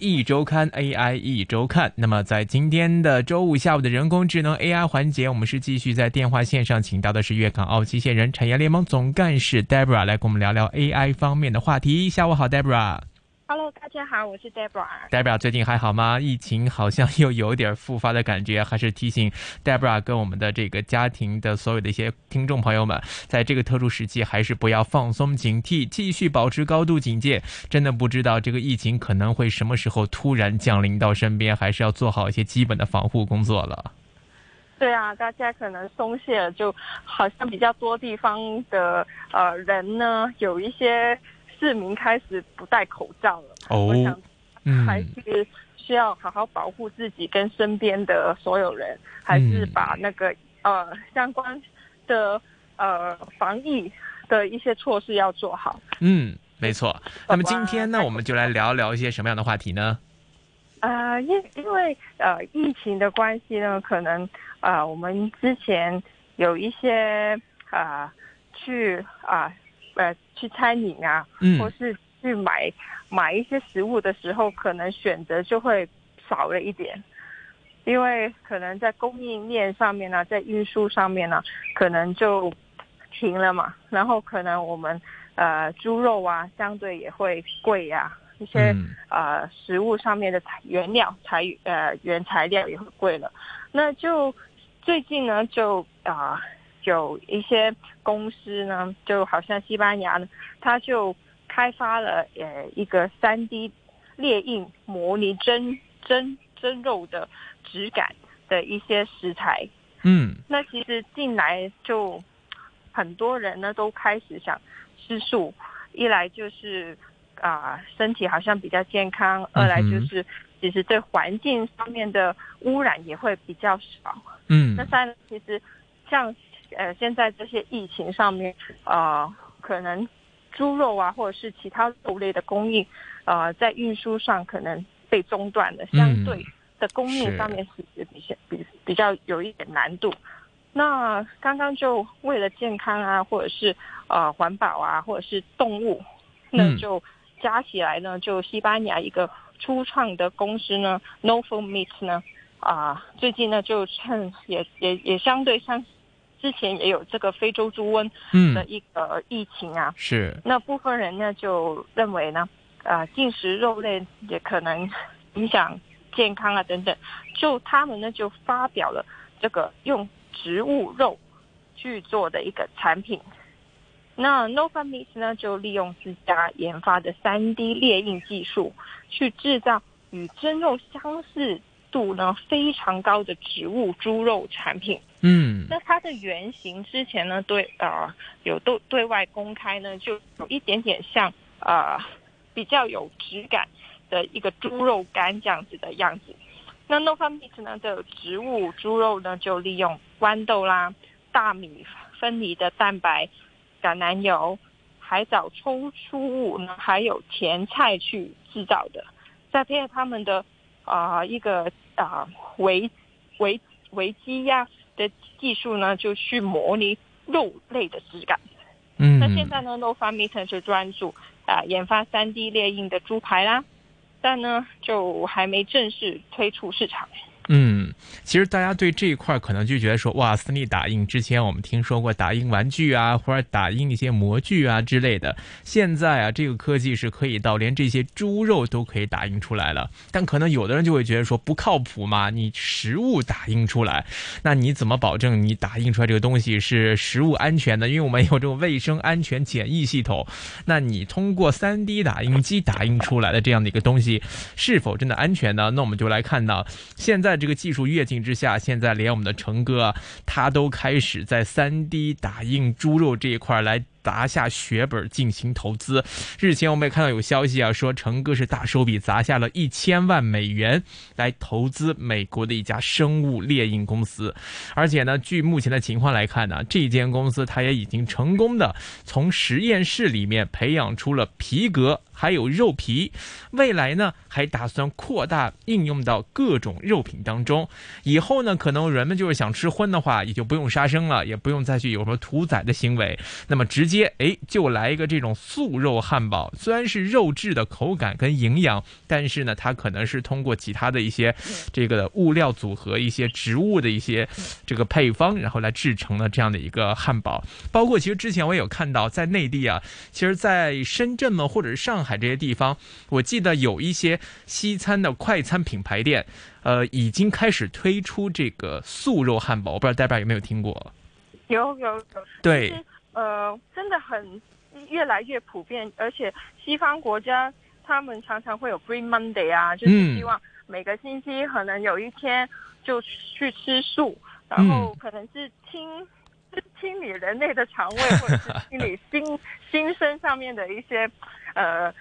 一周刊 AI 一周刊，那么在今天的周五下午的人工智能 AI 环节，我们是继续在电话线上请到的是粤港澳机械人产业联盟总干事 Debra 来跟我们聊聊 AI 方面的话题。下午好，Debra。Hello，大家好，我是 Debra。Debra 最近还好吗？疫情好像又有点复发的感觉，还是提醒 Debra 跟我们的这个家庭的所有的一些听众朋友们，在这个特殊时期，还是不要放松警惕，继续保持高度警戒。真的不知道这个疫情可能会什么时候突然降临到身边，还是要做好一些基本的防护工作了。对啊，大家可能松懈了，就好像比较多地方的呃人呢，有一些市民开始不戴口罩了。哦我想嗯还是需要好好保护自己跟身边的所有人，还是把那个、呃相关的呃防疫的一些措施要做好。嗯，没错。那么今天呢，我们就来聊聊一些什么样的话题呢？呃，因因为呃疫情的关系呢，可能呃我们之前有一些啊、去啊呃去餐饮啊，嗯。或是去买买一些食物的时候，可能选择就会少了一点，因为可能在供应链上面呢，在运输上面呢，可能就停了嘛，然后可能我们呃猪肉啊，相对也会贵呀、一些、嗯。呃食物上面的材原料材呃原材料也会贵了。那就最近呢，就啊、有一些公司呢，就好像西班牙呢，它就开发了呃一个三 D 列印模拟真真真肉的质感的一些食材。嗯那其实进来就很多人呢都开始想吃素，一来就是啊、身体好像比较健康，二来就是其实对环境上面的污染也会比较少。嗯那三其实像呃现在这些疫情上面，呃可能猪肉啊或者是其他肉类的供应，呃在运输上可能被中断了，相对的供应上面其实比较比比较有一点难度。那刚刚就为了健康啊，或者是呃环保啊，或者是动物，那嗯就加起来呢，就西班牙一个初创的公司呢 n o f o Meat 呢，啊、最近呢就趁也也也相对像之前也有这个非洲猪瘟的嗯，一个疫情啊，是。那部分人呢就认为呢，呃，进食肉类也可能影响健康啊等等，就他们呢就发表了这个用植物肉去做的一个产品。那 Nova Meat 呢就利用自家研发的 3D 列印技术，去制造与真肉相似度呢非常高的植物猪肉产品。嗯那它的原型之前呢，对呃有对对外公开呢，就有一点点像呃比较有质感的一个猪肉干这样子的样子。那 Nova Meat 呢的植物猪肉呢，就利用豌豆啦、大米分离的蛋白、橄榄油、海藻抽出物呢，还有甜菜去制造的，再配合他们的啊、呃一个啊、维维维基呀、的技术呢，就去模拟肉类的质感。嗯，那现在呢 n o f a m e t e r 就专注啊、研发 3D 列印的猪排啦，但呢就还没正式推出市场。嗯，其实大家对这一块可能就觉得说，哇，私立打印之前我们听说过打印玩具啊，或者打印一些模具啊之类的。现在啊，这个科技是可以到连这些猪肉都可以打印出来了。但可能有的人就会觉得说不靠谱嘛，你食物打印出来，那你怎么保证你打印出来这个东西是食物安全的？因为我们有这种卫生安全检疫系统。那你通过 3D 打印机打印出来的这样的一个东西，是否真的安全呢？那我们就来看到，现在这个技术跃进之下，现在连我们的成哥，他都开始在 3D 打印猪肉这一块来砸下血本进行投资。日前我们也看到有消息啊，说成哥是大手笔砸下了一千万美元来投资美国的一家生物猎印公司，而且呢，据目前的情况来看呢，这间公司它也已经成功的从实验室里面培养出了皮革还有肉皮，未来呢还打算扩大应用到各种肉品当中。以后呢，可能人们就是想吃荤的话，也就不用杀生了，也不用再去有什么屠宰的行为，那么直接哎就来一个这种素肉汉堡。虽然是肉质的口感跟营养，但是呢，它可能是通过其他的一些这个物料组合、一些植物的一些这个配方，然后来制成了这样的一个汉堡。包括其实之前我有看到在内地啊，其实在深圳嘛或者是上海这些地方，我记得有一些西餐的快餐品牌店，呃，已经开始推出这个素肉汉堡。我不知道戴爸有没有听过？有有有，对呃，真的很越来越普遍，而且西方国家他们常常会有 Green Monday 啊，就是嗯希望每个星期可能有一天就去吃素，然后可能是清。清理人类的肠胃，或者是清理心 心身上面的一些呃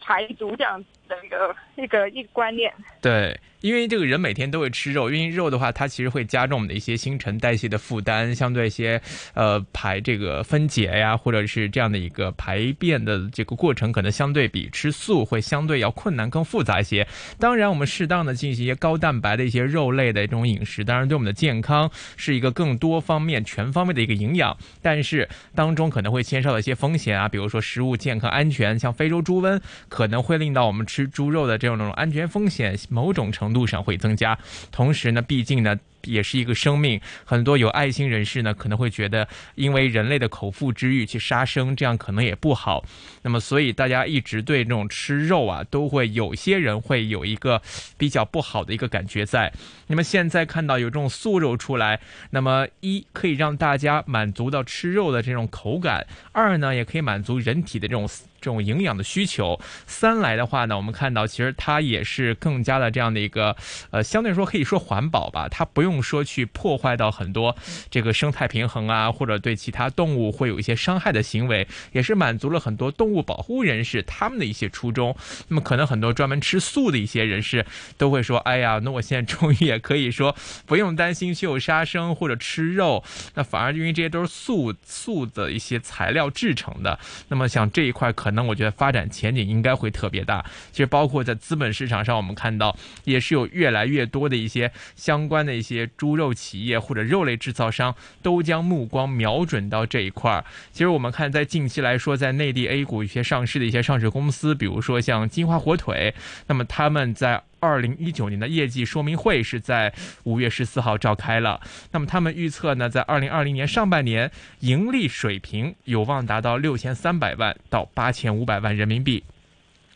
排毒这样子的一个一个一个观念。对，因为这个人每天都会吃肉，因为肉的话，它其实会加重我们的一些新陈代谢的负担，相对一些呃排这个分解呀，或者是这样的一个排便的这个过程，可能相对比吃素会相对要困难更复杂一些。当然，我们适当的进行一些高蛋白的一些肉类的这种饮食，当然对我们的健康是一个更多方面、全方位的一个营养，但是当中可能会牵涉到一些风险啊，比如说食物健康安全，像非洲猪瘟可能会令到我们吃猪肉的这种安全风险某种程度上会增加。同时呢，毕竟呢。也是一个生命，很多有爱心人士呢可能会觉得，因为人类的口腹之欲去杀生，这样可能也不好。那么，所以大家一直对这种吃肉啊，都会有些人会有一个比较不好的一个感觉在。那么现在看到有这种素肉出来，那么一可以让大家满足到吃肉的这种口感，二呢也可以满足人体的这种这种营养的需求。三来的话呢，我们看到其实它也是更加的这样的一个，呃，相对说可以说环保吧，它不用说去破坏到很多这个生态平衡啊，或者对其他动物会有一些伤害的行为，也是满足了很多动物保护人士他们的一些初衷。那么可能很多专门吃素的一些人士都会说，哎呀，那我现在终于也可以说不用担心去有杀生或者吃肉，那反而因为这些都是素素的一些材料制成的。那么像这一块，可那我觉得发展前景应该会特别大。其实包括在资本市场上，我们看到也是有越来越多的一些相关的一些猪肉企业或者肉类制造商都将目光瞄准到这一块儿。其实我们看在近期来说，在内地 A 股一些上市的一些上市公司，比如说像金华火腿，那么他们在。二零一九年的业绩说明会是在五月十四号召开了。那么他们预测呢，在二零二零年上半年盈利水平有望达到六千三百万到八千五百万人民币。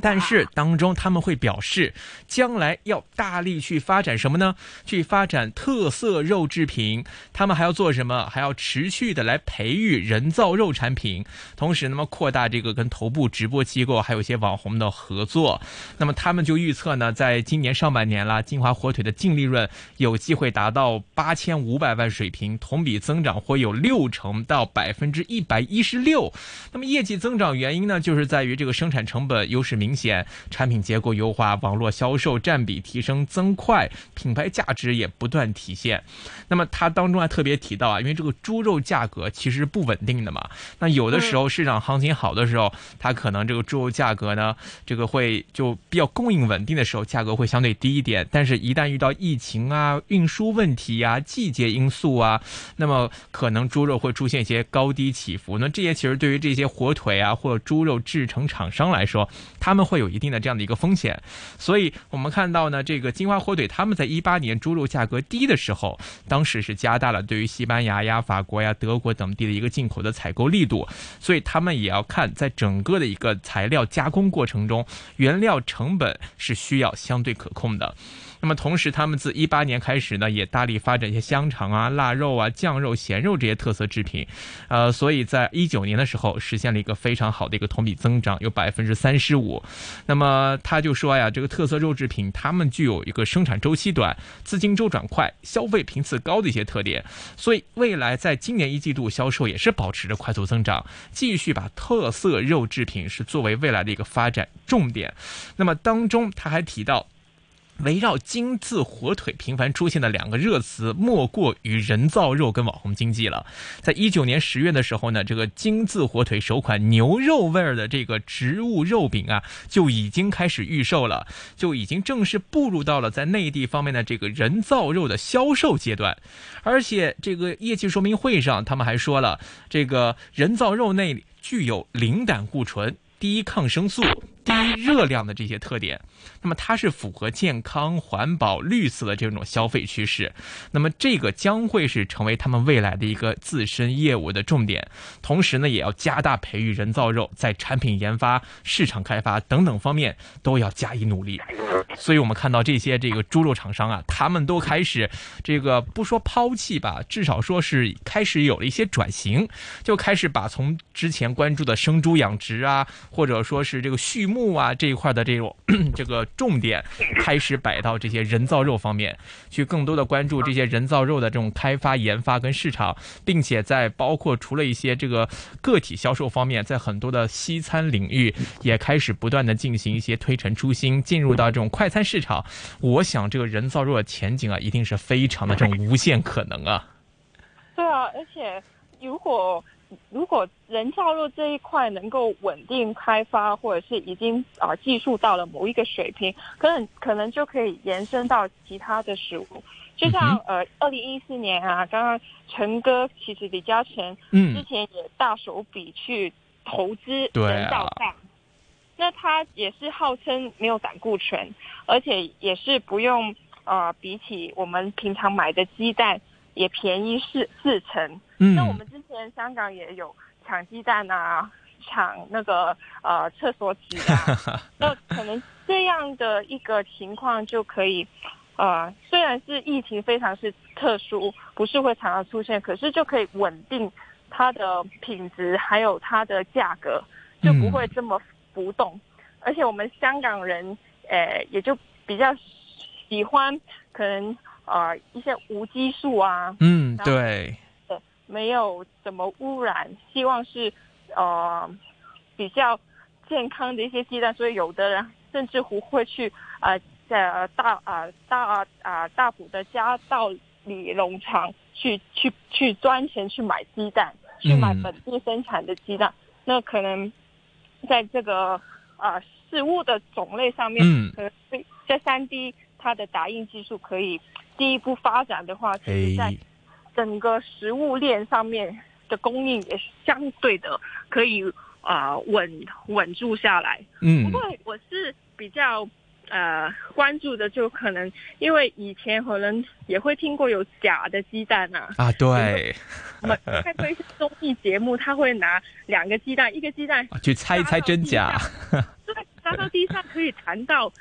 但是当中他们会表示，将来要大力去发展什么呢？去发展特色肉制品。他们还要做什么？还要持续的来培育人造肉产品，同时那么扩大这个跟头部直播机构还有一些网红的合作。那么他们就预测呢，在今年上半年啦，金华火腿的净利润有机会达到八千五百万水平，同比增长会有六成到百分之一百一十六。那么业绩增长原因呢，就是在于这个生产成本优势明明显，产品结构优化，网络销售占比提升增快，品牌价值也不断体现。那么它当中还特别提到啊，因为这个猪肉价格其实不稳定的嘛，那有的时候市场行情好的时候，它可能这个猪肉价格呢，这个会就比较供应稳定的时候，价格会相对低一点。但是，一旦遇到疫情啊、运输问题啊、季节因素啊，那么可能猪肉会出现一些高低起伏。那这些其实对于这些火腿啊或者猪肉制成厂商来说，他们们会有一定的这样的一个风险。所以我们看到呢，这个金花火腿他们在一八年猪肉价格低的时候，当时是加大了对于西班牙呀、法国呀、德国等地的一个进口的采购力度，所以他们也要看在整个的一个材料加工过程中，原料成本是需要相对可控的。那么同时，他们自一八年开始呢，也大力发展一些香肠啊、腊肉啊、酱肉、咸肉这些特色制品，呃，所以在一九年的时候实现了一个非常好的一个同比增长，有百分之三十五。那么他就说呀，这个特色肉制品他们具有一个生产周期短、资金周转快、消费频次高的一些特点，所以未来在今年一季度销售也是保持着快速增长，继续把特色肉制品是作为未来的一个发展重点。那么当中他还提到。围绕金字火腿频繁出现的两个热词，莫过于人造肉跟网红经济了。在一九年十月的时候呢，这个金字火腿首款牛肉味儿的这个植物肉饼啊，就已经开始预售了，就已经正式步入到了在内地方面的这个人造肉的销售阶段。而且这个业绩说明会上，他们还说了，这个人造肉内具有零胆固醇、低抗生素。低热量的这些特点，那么它是符合健康、环保、绿色的这种消费趋势。那么这个将会是成为他们未来的一个自身业务的重点。同时呢，也要加大培育人造肉在产品研发、市场开发等等方面都要加以努力。所以我们看到这些这个猪肉厂商啊，他们都开始这个不说抛弃吧，至少说是开始有了一些转型，就开始把从之前关注的生猪养殖啊，或者说是这个畜牧。木啊这一块的这种 这个重点开始摆到这些人造肉方面，去更多的关注这些人造肉的这种开发研发跟市场，并且在包括除了一些这个个体销售方面，在很多的西餐领域也开始不断的进行一些推陈出新，进入到这种快餐市场。我想这个人造肉的前景啊，一定是非常的这种无限可能啊。对啊，而且如果。如果人造肉这一块能够稳定开发，或者是已经啊技术到了某一个水平，可能可能就可以延伸到其他的食物。就像呃，二零一四年啊，刚刚陈哥其实李嘉诚嗯。之前也大手笔去投资人造蛋，那他也是号称没有胆固醇，而且也是不用啊，比起我们平常买的鸡蛋也便宜四四成。那我们之前香港也有抢鸡蛋啊，抢那个呃厕所纸啊，那可能这样的一个情况就可以，呃，虽然是疫情非常是特殊，不是会常常出现，可是就可以稳定它的品质，还有它的价格就不会这么浮动，而且我们香港人，呃，也就比较喜欢可能呃一些无激素啊，嗯，对。对没有什么污染，希望是呃比较健康的一些鸡蛋，所以有的人甚至乎会去呃在大啊大啊大埔的家道里农场去去去赚钱去买鸡蛋，去买本地生产的鸡蛋。那可能在这个啊食物的种类上面，可能在三 D 它的打印技术可以进一步发展的话，其实在。整个食物链上面的供应也相对的可以啊稳稳住下来。嗯，不过我是比较呃关注的，就可能因为以前可能也会听过有假的鸡蛋啊。啊，对。我们看过一些综艺节目，他会拿两个鸡蛋，一个鸡蛋去猜一猜真假。对，砸到地上可以弹到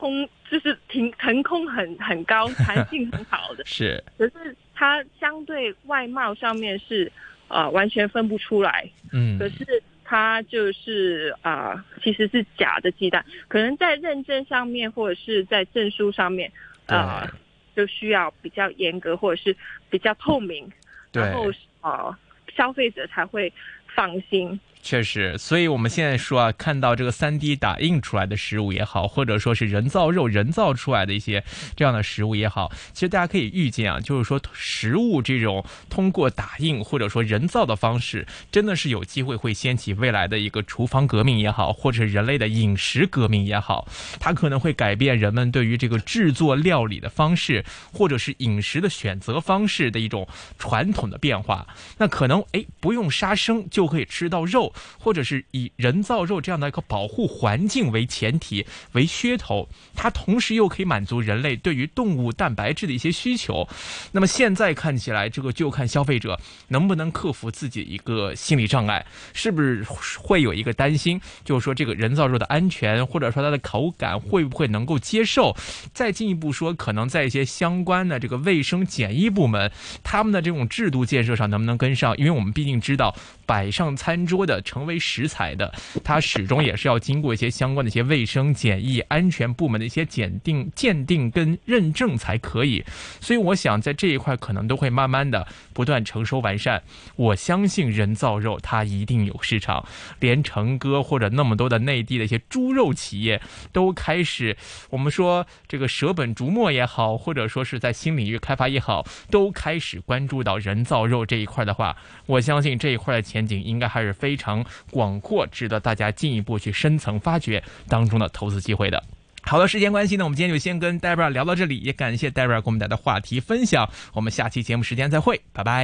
空，就是停腾空很很高，弹性很好的。是。可是。它相对外貌上面是，呃，完全分不出来。嗯，可是它就是啊，其实是假的鸡蛋。可能在认证上面或者是在证书上面，啊，就需要比较严格或者是比较透明，然后啊，消费者才会放心。确实，所以我们现在说啊，看到这个三 D 打印出来的食物也好，或者说是人造肉人造出来的一些这样的食物也好，其实大家可以预见啊，就是说食物这种通过打印或者说人造的方式，真的是有机会会掀起未来的一个厨房革命也好，或者人类的饮食革命也好，它可能会改变人们对于这个制作料理的方式，或者是饮食的选择方式的一种传统的变化。那可能哎，不用杀生就可以吃到肉。或者是以人造肉这样的一个保护环境为前提为噱头，它同时又可以满足人类对于动物蛋白质的一些需求。那么现在看起来，这个就看消费者能不能克服自己一个心理障碍，是不是会有一个担心，就是说这个人造肉的安全，或者说它的口感会不会能够接受？再进一步说，可能在一些相关的这个卫生检疫部门，他们的这种制度建设上能不能跟上？因为我们毕竟知道摆上餐桌的。成为食材的，它始终也是要经过一些相关的一些卫生检疫、安全部门的一些检定、鉴定跟认证才可以。所以我想在这一块可能都会慢慢的不断成熟完善。我相信人造肉它一定有市场，连成哥或者那么多的内地的一些猪肉企业都开始，我们说这个舍本逐末也好，或者说是在新领域开发也好，都开始关注到人造肉这一块的话，我相信这一块的前景应该还是非常广阔，值得大家进一步去深层发掘当中的投资机会的。好的，时间关系呢，我们今天就先跟 Debra 聊到这里，也感谢 Debra 给我们带来的话题分享，我们下期节目时间再会，拜拜。